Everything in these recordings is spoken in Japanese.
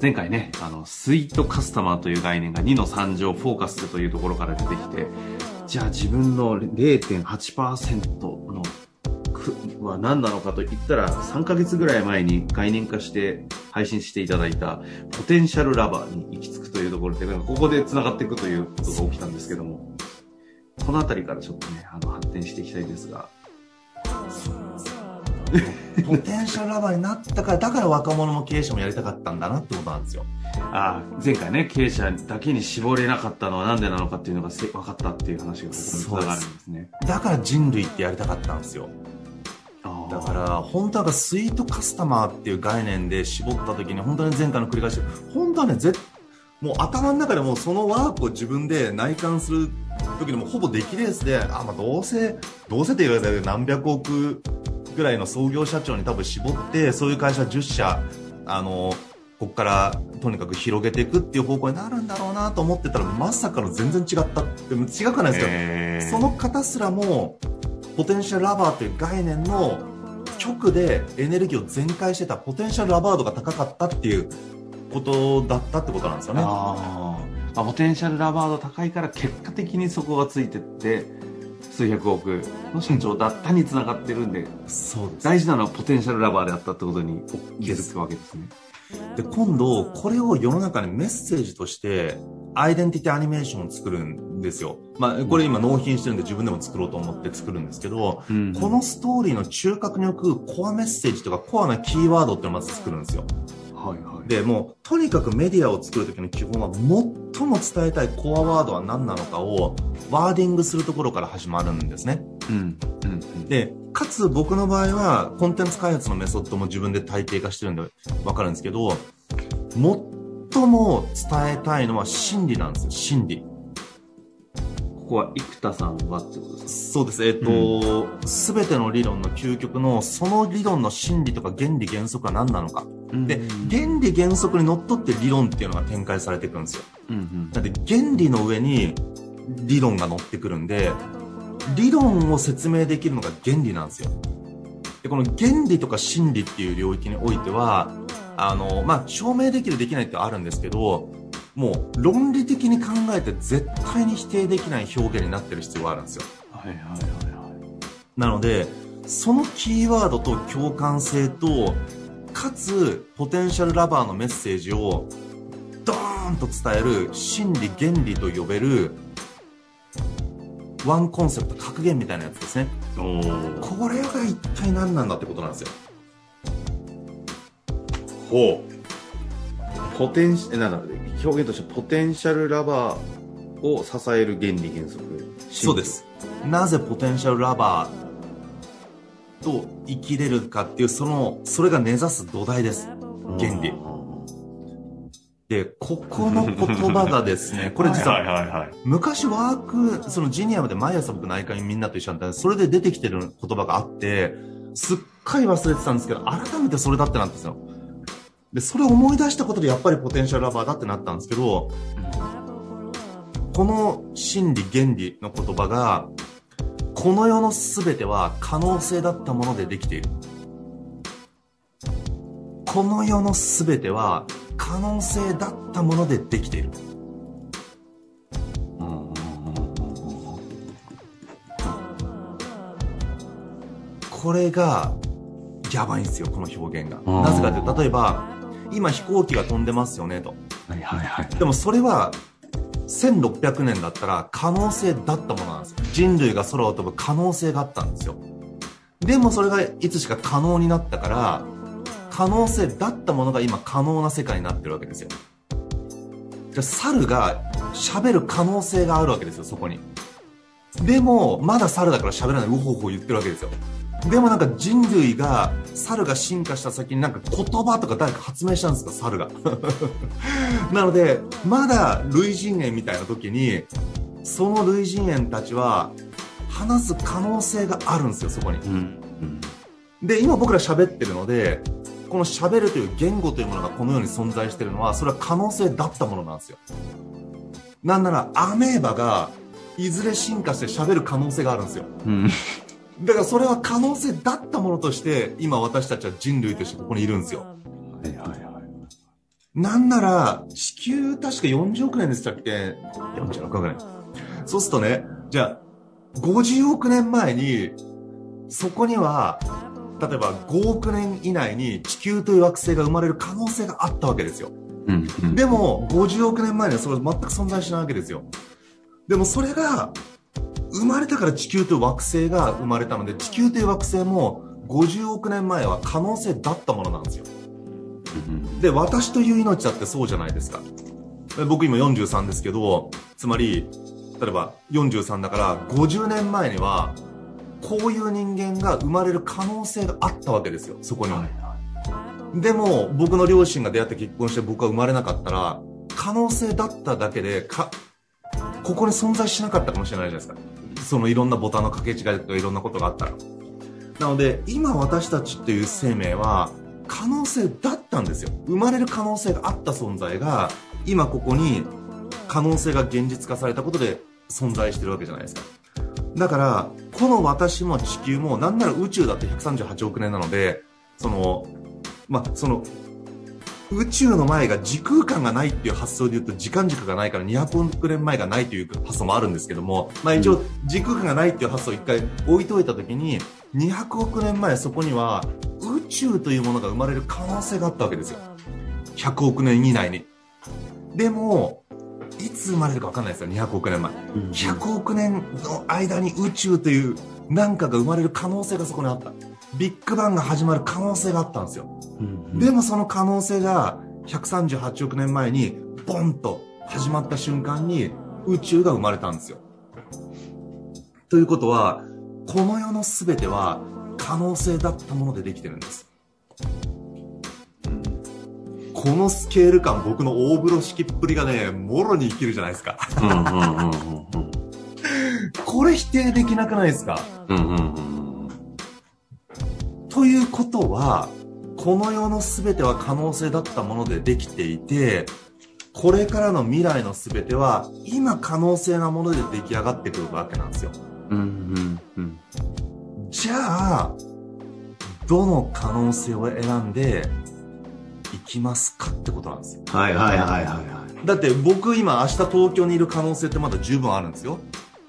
前回ね、あの、スイートカスタマーという概念が2の3乗フォーカスというところから出てきて、じゃあ自分の0.8%のは何なのかと言ったら、3ヶ月ぐらい前に概念化して配信していただいた、ポテンシャルラバーに行き着くというところで、ここで繋がっていくということが起きたんですけども、このあたりからちょっとね、あの、発展していきたいですが。ポテンシャルラバーになったから、だから若者も経営者もやりたかったんだなってことなんですよ。ああ、前回ね、経営者だけに絞れなかったのはなんでなのかっていうのが分かったっていう話がここにつながるんですね。だから人類ってやりたかったんですよ。だから本当はスイートカスタマーっていう概念で絞った時に本当に前回の繰り返し本当はねぜもう頭の中でもそのワークを自分で内観する時にもほぼ出来レースであ、まあ、どうせどうせって言われたら何百億ぐらいの創業社長に多分絞ってそういう会社10社あのここからとにかく広げていくっていう方向になるんだろうなと思ってたらまさかの全然違ったでも違くないですよその方すらもポテンシャルラバーという概念の直でエネルギーを全開してたポテンシャルラバードが高かったっていうことだったってことなんですよね。ああポテンシャルラバード高いから結果的にそこがついてって数百億の社長だったにつながってるんで、そうです大事なのはポテンシャルラバーであったってことに気づくわけですね。で、今度、これを世の中にメッセージとして、アイデンティティアニメーションを作るんですよ。まあ、これ今納品してるんで自分でも作ろうと思って作るんですけど、うん、このストーリーの中核に置くコアメッセージとかコアなキーワードっていうのをまず作るんですよ。はいはい。で、もう、とにかくメディアを作るときの基本は、最も伝えたいコアワードは何なのかを、ワーディングするところから始まるんですね。うん。うん。で、かつ僕の場合は、コンテンツ開発のメソッドも自分で体系化してるんでわかるんですけど、最も伝えたいのは真理なんですよ、真理。ここは生田さんはってことですか？そうです。えっ、と、す、べ、ての理論の究極の、その理論の真理とか原理原則は何なのか。で、原理原則にのっとって理論っていうのが展開されていくんですよ。うんうん、だって原理の上に理論が乗ってくるんで、理論を説明できるのが原理なんですよ。で、この原理とか真理っていう領域においては、あの、まあ、証明できるできないってあるんですけど、もう論理的に考えて絶対に否定できない表現になってる必要があるんですよ。はいはいはいはい。なので、そのキーワードと共感性と、かつ、ポテンシャルラバーのメッセージを、ドーンと伝える真理原理と呼べる、ワンコンセプト格言みたいなやつですね。これが一体何なんだってことなんですよ。ほう。ポテンシ、なんだ表現としてポテンシャルラバーを支える原理原則。そうです。なぜポテンシャルラバーと生きれるかっていうそのそれが根ざす土台です。原理。で、ここの言葉がですね、これ実は、昔ワーク、そのジニアムで毎朝僕内科にみんなと一緒になったそれで出てきてる言葉があって、すっかり忘れてたんですけど、改めてそれだってなんですよ。で、それを思い出したことでやっぱりポテンシャルラバーだってなったんですけど、この真理原理の言葉が、この世の全ては可能性だったものでできている。この世の全ては可能性だったものでできている。これがやばいんですよ、この表現が。なぜかというと、例えば、今飛行機が飛んでますよねと。はいはいはい。でもそれは、1600年だったら可能性だったものなんですよ。人類が空を飛ぶ可能性があったんですよ。でもそれがいつしか可能になったから、可能性だったものが今可能な世界になってるわけですよ。じゃあ猿が喋る可能性があるわけですよ、そこに。でも、まだ猿だから喋らない、うほうほ言ってるわけですよ。でもなんか人類が、猿が進化した先になんか言葉とか誰か発明したんですか、猿が。なので、まだ類人猿みたいな時に、その類人猿たちは、話す可能性があるんですよ、そこに。うんうん、で、今僕ら喋ってるので、この喋るという言語というものがこの世に存在しているのは、それは可能性だったものなんですよ。なんなら、アメーバが、いずれ進化して喋る可能性があるんですよ。うんだからそれは可能性だったものとして、今私たちは人類としてここにいるんですよ。はいはいはい。なんなら、地球確か40億年でしたっけ ?46 億年。そうするとね、じゃあ、50億年前に、そこには、例えば5億年以内に地球という惑星が生まれる可能性があったわけですよ。うんうん、でも、50億年前にはそれ全く存在しないわけですよ。でもそれが、生まれたから地球という惑星が生まれたので、地球という惑星も50億年前は可能性だったものなんですよ。で、私という命だってそうじゃないですか。僕今43ですけど、つまり、例えば43だから50年前には、こういう人間が生まれる可能性があったわけですよ、そこに。はい、でも、僕の両親が出会って結婚して僕は生まれなかったら、可能性だっただけで、か、ここに存在しなかったかもしれないじゃないですか。そのいろんなボタンの掛け違いとかいろんなことがあったら。なので、今私たちっていう生命は、可能性だったんですよ。生まれる可能性があった存在が、今ここに可能性が現実化されたことで存在してるわけじゃないですか。だから、この私も地球も、なんなら宇宙だって138億年なので、その、まあ、その、宇宙の前が時空間がないっていう発想で言うと時間軸がないから200億年前がないという発想もあるんですけども、まあ一応時空間がないっていう発想を一回置いといた時に200億年前そこには宇宙というものが生まれる可能性があったわけですよ。100億年以内に。でも、いつ生まれるか分かんないですよ、200億年前。100億年の間に宇宙という何かが生まれる可能性がそこにあった。ビッグバンが始まる可能性があったんですよ。でもその可能性が138億年前にボンと始まった瞬間に宇宙が生まれたんですよ。ということは、この世の全ては可能性だったものでできてるんです。このスケール感、僕の大風呂敷っぷりがね、もろに生きるじゃないですか。これ否定できなくないですか、うんうんうんということは、この世の全ては可能性だったものでできていて、これからの未来の全ては、今可能性なもので出来上がってくるわけなんですよ。うんうんうん、じゃあ、どの可能性を選んで、いきますかってことなんですよ。はいはいはいはい、はい。だって僕今明日東京にいる可能性ってまだ十分あるんですよ。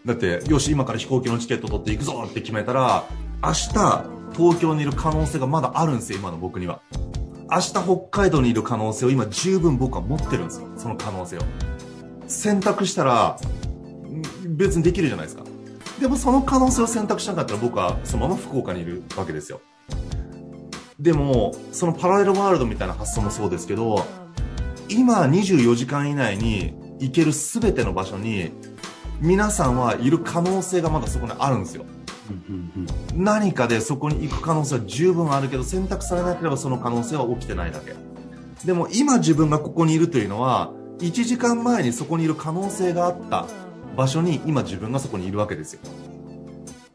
だって、よし、今から飛行機のチケット取って行くぞって決めたら、明日、東京にいる可能性がまだあるんですよ、今の僕には。明日北海道にいる可能性を今十分僕は持ってるんですよ、その可能性を。選択したら、別にできるじゃないですか。でもその可能性を選択しなかったら僕はそのまま福岡にいるわけですよ。でも、そのパラレルワールドみたいな発想もそうですけど、今24時間以内に行ける全ての場所に皆さんはいる可能性がまだそこにあるんですよ。何かでそこに行く可能性は十分あるけど選択されなければその可能性は起きてないだけでも今自分がここにいるというのは1時間前にそこにいる可能性があった場所に今自分がそこにいるわけですよ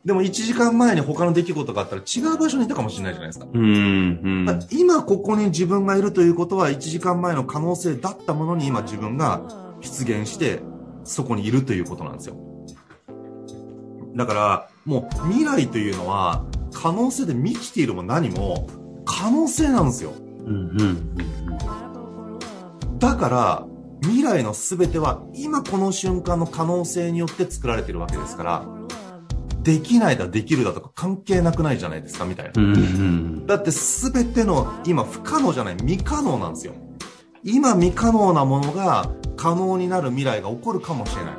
でも1時間前に他の出来事があったら違う場所にいたかもしれないじゃないですか。うん、うん、今ここに自分がいるということは1時間前の可能性だったものに今自分が出現してそこにいるということなんですよ。だから、もう未来というのは可能性で満ちているも何も可能性なんですよ。だから、未来の全ては今この瞬間の可能性によって作られてるわけですから、できないだできるだとか関係なくないじゃないですかみたいな。だって全ての今不可能じゃない未可能なんですよ。今未可能なものが可能になる未来が起こるかもしれない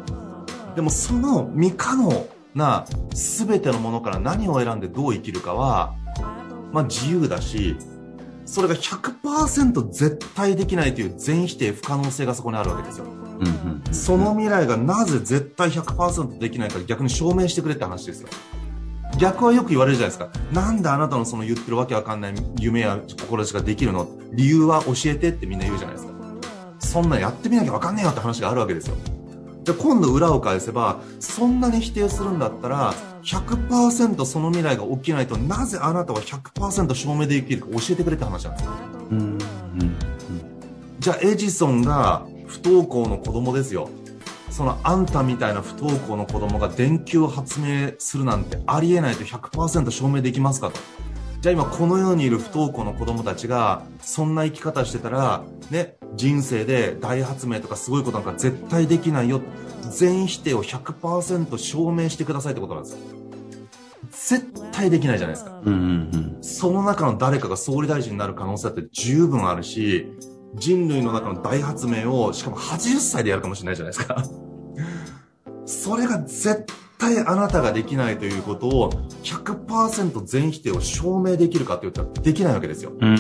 でもその未可能な全てのものから何を選んでどう生きるかは、まあ、自由だしそれが100%絶対できないという全否定不可能性がそこにあるわけですよ、うんうんうん、その未来がなぜ絶対100%できないか逆に証明してくれって話ですよ逆はよく言われるじゃないですか。なんであなたのその言ってるわけわかんない夢や志ができるの？理由は教えてってみんな言うじゃないですか。そんなやってみなきゃわかんねえよって話があるわけですよ。で、今度裏を返せば、そんなに否定するんだったら、100%その未来が起きないとなぜあなたは100%証明できるか教えてくれって話なんですよ。うんうんうん、じゃあエジソンが不登校の子供ですよ。そのあんたみたいな不登校の子供が電球を発明するなんてありえないと100%証明できますかと。じゃあ今この世にいる不登校の子供たちがそんな生き方してたら、ね、人生で大発明とかすごいことなんか絶対できないよ。全否定を100%証明してくださいってことなんですよ。絶対できないじゃないですか。うんうんうん、その中の誰かが総理大臣になる可能性だって十分あるし、人類の中の大発明を、しかも80歳でやるかもしれないじゃないですか。それが絶対あなたができないということを100%全否定を証明できるかって言ったらできないわけですよ。うん、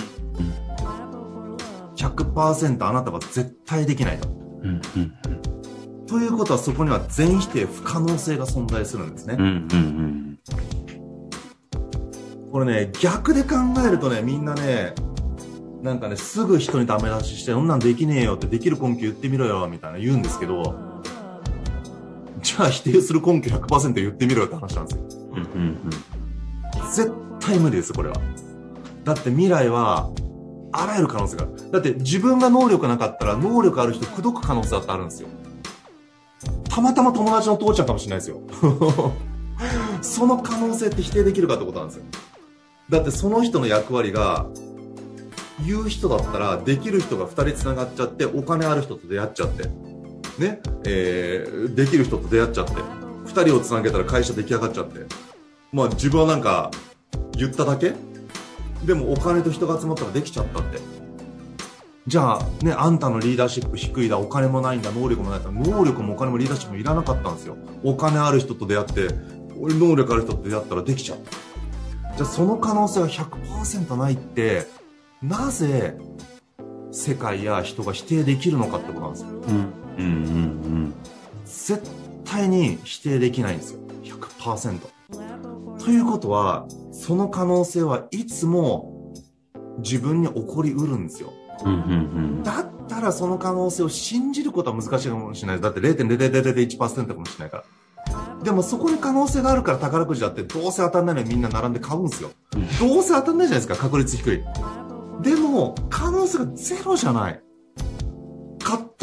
100%あなたは絶対できないと。うんうんということはそこには全否定不可能性が存在するんですね。うんうんうんこれね、逆で考えるとね、みんなね、なんかね、すぐ人にダメ出しして、そんなんできねえよって、できる根拠言ってみろよ、みたいな言うんですけど、じゃあ否定する根拠100%言ってみろよって話なんですよ。うんうんうん、絶対無理です、これは。だって未来は、あらゆる可能性がある。だって自分が能力なかったら、能力ある人口説く可能性だってあるんですよ。たまたま友達の父ちゃんかもしれないですよ。その可能性って否定できるかってことなんですよ。だってその人の役割が、言う人だったらできる人が2人つながっちゃってお金ある人と出会っちゃってねえー、できる人と出会っちゃって2人をつなげたら会社出来上がっちゃって。まあ自分はなんか言っただけ？でもお金と人が集まったらできちゃったって。じゃあねあんたのリーダーシップ低いだお金もないんだ能力もないんだ。能力もお金もリーダーシップもいらなかったんですよ。お金ある人と出会って俺能力ある人と出会ったらできちゃった。じゃあその可能性が100%ないってなぜ世界や人が否定できるのかってことなんですよ。うん。うんうんうん。絶対に否定できないんですよ。100%。ということは、その可能性はいつも自分に起こりうるんですよ。うんうんうん、だったらその可能性を信じることは難しいかもしれない。だって0.0001%かもしれないから。でもそこに可能性があるから宝くじだってどうせ当たんないのにみんな並んで買うんですよ。どうせ当たんないじゃないですか、確率低い。でも、可能性がゼロじゃない。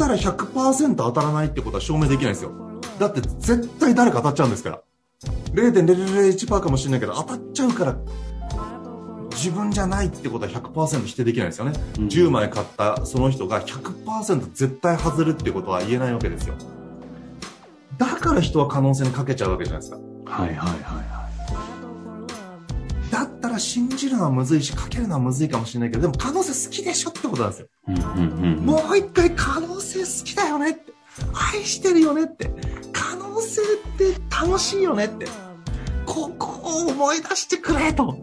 買ったら100%当たらないってことは証明できないんですよ。だって絶対誰か当たっちゃうんですから。0.001%かもしれないけど当たっちゃうから、自分じゃないってことは100%否定できないですよね。うん、10枚買ったその人が100%絶対外るってことは言えないわけですよ。だから人は可能性にかけちゃうわけじゃないですか。はいはいはいはい。だったら信じるのはむずいし、かけるのはむずいかもしれないけど、でも可能性好きでしょってことなんですよ。もう一回可能性好きだよねって。愛してるよねって。可能性って楽しいよねって。ここを思い出してくれと。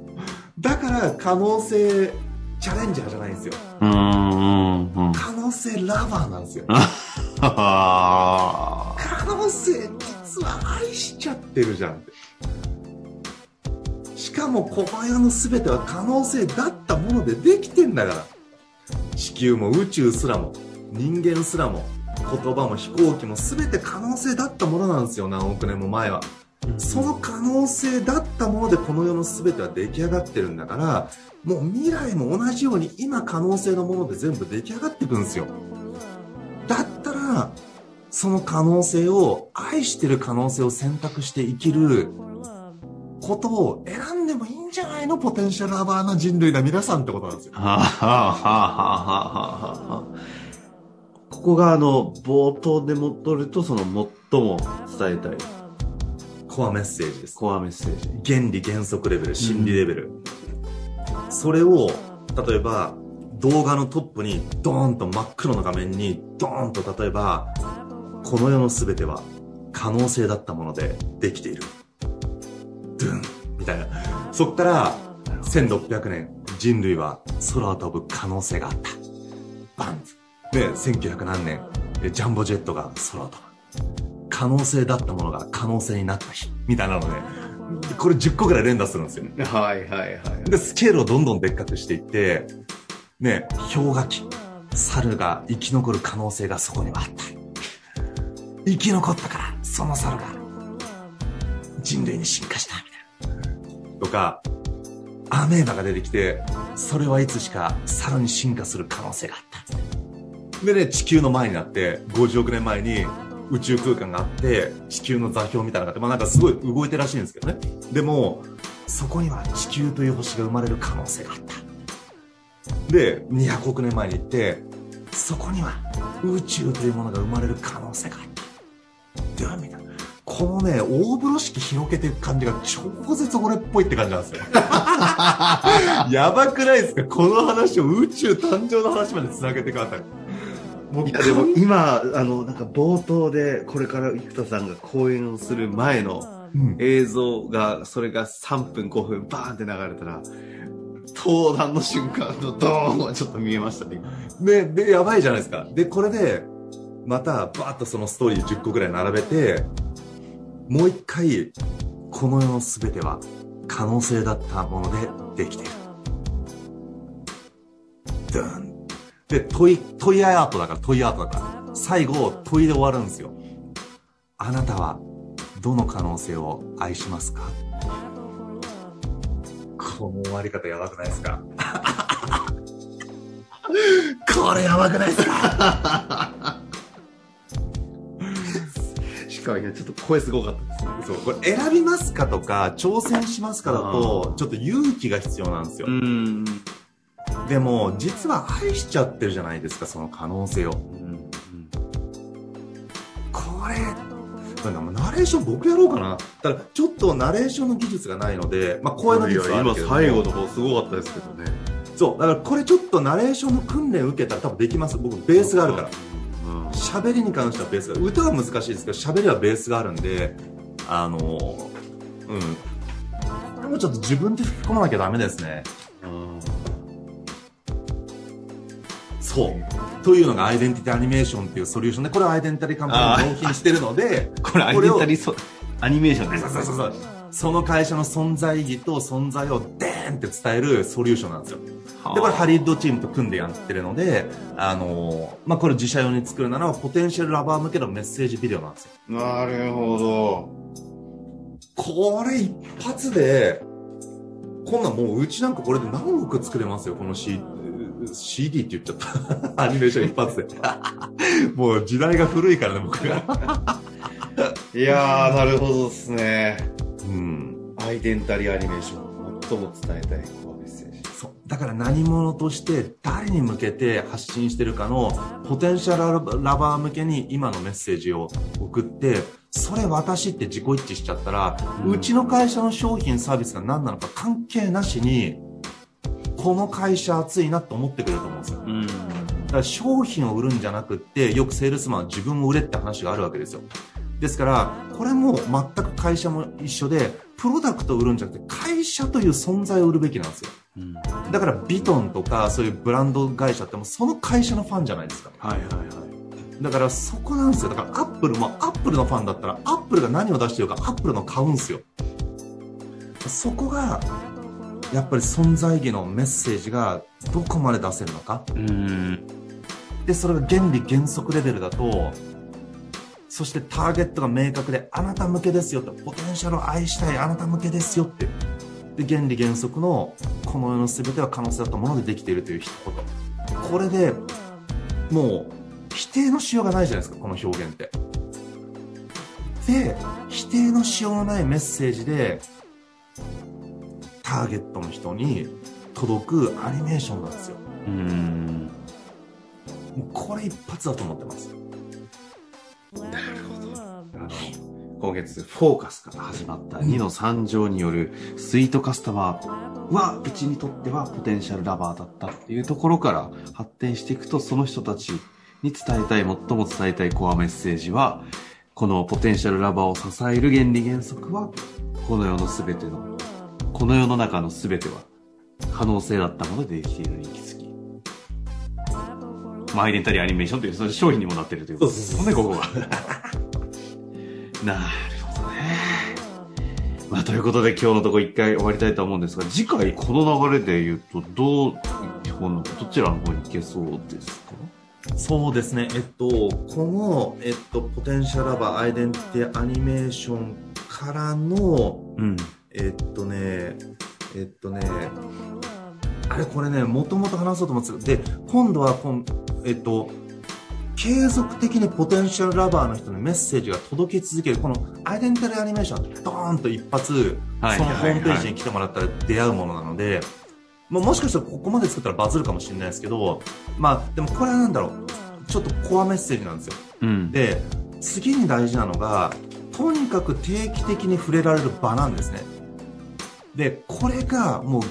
だから可能性チャレンジャーじゃないんですよ。うんうんうん、可能性ラバーなんですよ。可能性実は愛しちゃってるじゃんって。しかもこの世の全ては可能性だったものでできてんだから。地球も宇宙すらも人間すらも言葉も飛行機も全て可能性だったものなんですよ。何億年も前は。その可能性だったものでこの世の全ては出来上がってるんだからもう未来も同じように今可能性のもので全部出来上がっていくんですよ。だったらその可能性を愛してる可能性を選択して生きることを選んでもいいんじゃないの？ポテンシャルラバーな人類な皆さんってことなんですよ。はあ、はあはあはあはあ、ここがあの、冒頭で戻ると、その最も伝えたい。コアメッセージです。コアメッセージ。原理原則レベル、心理レベル。うん、それを、例えば、動画のトップにドーンと真っ黒の画面にドーンと例えば、この世の全ては可能性だったものでできている。ドゥンみたいな。そっから1600年人類は空を飛ぶ可能性があった。バンで、1900何年、ジャンボジェットが空を飛ぶ。可能性だったものが可能性になった日。みたいなので、これ10個ぐらい連打するんですよ。はいはいはい。で、スケールをどんどんでっかくしていって、ね、氷河期、猿が生き残る可能性がそこにはあった。生き残ったから、その猿が人類に進化した。とか、アメーバが出てきて、それはいつしか猿に進化する可能性があった。でね、地球の前になって、50億年前に宇宙空間があって、地球の座標みたいなのがあって、まあなんかすごい動いてらしいんですけどね。でも、そこには地球という星が生まれる可能性があった。で、200億年前に行って、そこには宇宙というものが生まれる可能性があった。このね、大風呂敷広げていく感じが超絶俺っぽいって感じなんですよ。やばくないですか？この話を宇宙誕生の話まで繋げてください。いやでも今あのなんか冒頭でこれから生田さんが講演をする前の映像が、それが3分5分バーンって流れたら登壇の瞬間のドーンはちょっと見えましたねででやばいじゃないですかでこれでまたバーッとそのストーリー10個ぐらい並べてもう一回この世の全ては可能性だったものでできているドンで、問い、問いアートだから、問いアートだから。最後、問いで終わるんですよ。あなたは、どの可能性を愛しますか？この終わり方やばくないですか？これやばくないですか？しかも、ちょっと声すごかったですね。そう、これ選びますかとか、挑戦しますかだと、ちょっと勇気が必要なんですよ。うんでも実は愛しちゃってるじゃないですかその可能性を、これナレーション僕やろうかな。ただちょっとナレーションの技術がないので、まあ、声の技術はあるけど今最後の方すごかったですけどね。そうだからこれちょっとナレーションの訓練受けたら多分できます。僕ベースがあるから喋、うん、りに関してはベースが歌は難しいですけど喋りはベースがあるんであのうん。でもちょっと自分で吹き込まなきゃダメですね。そう。というのがアイデンティティアニメーションっていうソリューションでこれはアイデンティティカンパニー納品してるので これアイデンティティアニメーションです。そうそうそうその会社の存在意義と存在をデって伝えるソリューションなんですよでこれハリウッドチームと組んでやってるのであのまあこれ自社用に作るならポテンシャルラバー向けのメッセージビデオなんですよなるほどこれ一発でこんなんもううちなんかこれで何億作れますよこの C CD って言っちゃった。アニメーション一発で。もう時代が古いからね、僕が。いやー、なるほどですね。うん。アイデンタリーアニメーション、最も伝えたいコアメッセージ。そう。だから何者として誰に向けて発信してるかのポテンシャルラバー向けに今のメッセージを送って、それ私って自己一致しちゃったら、うん、うちの会社の商品サービスが何なのか関係なしに、この会社熱いなって思ってくれると思うんですよ。うん、だから商品を売るんじゃなくって、よくセールスマンは自分を売れって話があるわけですよ。ですから、これも全く会社も一緒で、プロダクトを売るんじゃなくて、会社という存在を売るべきなんですよ。うん、だからビトンとかそういうブランド会社ってもその会社のファンじゃないですか。はいはいはい。だからそこなんですよ。だからアップルもアップルのファンだったら、アップルが何を出してるかアップルの買うんですよ。そこがやっぱり存在意義のメッセージがどこまで出せるのかでそれが原理原則レベルだとそしてターゲットが明確であなた向けですよってポテンシャルを愛したいあなた向けですよって。で原理原則のこの世の全ては可能性だったものでできているという一言。これでもう否定のしようがないじゃないですかこの表現って。で否定のしようがないメッセージでターゲットの人に届くアニメーションなんですよ。うん。もうこれ一発だと思ってますなるほど今月フォーカスから始まった2の3乗によるスイートカスタマーは、うちにとってはポテンシャルラバーだったっていうところから発展していくと、その人たちに伝えたい、最も伝えたいコアメッセージは、このポテンシャルラバーを支える原理原則は、この世の全ての、この世の中の全ては、可能性だったものでできているに気づき。まあ、アイデンタリーアニメーションという、その商品にもなっているということで。すね、ここは。なるほどね。まあ、ということで今日のとこ一回終わりたいと思うんですが、次回この流れで言うと、どう、どちらの方に行けそうですか？そうですね、えっと、この、えっと、ポテンシャルラバーアイデンティティアニメーションからの、うん、えっとね、えっとね、あれこれね、もともと話そうと思ってたで、今度はこん、えっと、継続的にポテンシャルラバーの人にメッセージが届き続ける、このアイデンティティアニメーションドーンと一発、そのホームページに来てもらったら出会うものなので、ももしかしたらここまで作ったらバズるかもしれないですけど、まあ、でもこれはなんだろう、ちょっとコアメッセージなんですよ。うん、で、次に大事なのが、とにかく定期的に触れられる場なんですね。で、これがもう、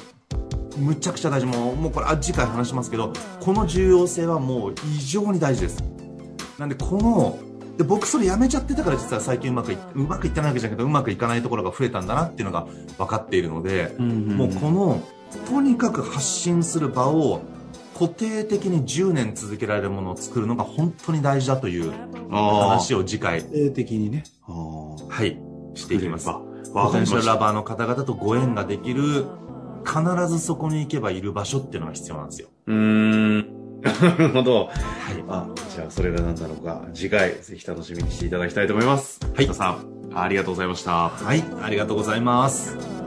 むちゃくちゃ大事。もう、もうこれ、あ、次回話しますけど、この重要性はもう異常に大事です。なんで、この、で、僕それやめちゃってたから実は最近うまくいっうまくいってないわけじゃなくて、うまくいかないところが増えたんだなっていうのが分かっているので、うんうんうん、もうこの、とにかく発信する場を固定的に10年続けられるものを作るのが本当に大事だという話を次回。固定的にね。はい。していきます。ポテンシャルラバーの方々とご縁ができる、必ずそこに行けばいる場所っていうのが必要なんですよ。うん。なるほど。はい。あ、じゃあそれが何なのか、次回ぜひ楽しみにしていただきたいと思います。はい。さん、ありがとうございました。はい。ありがとうございます。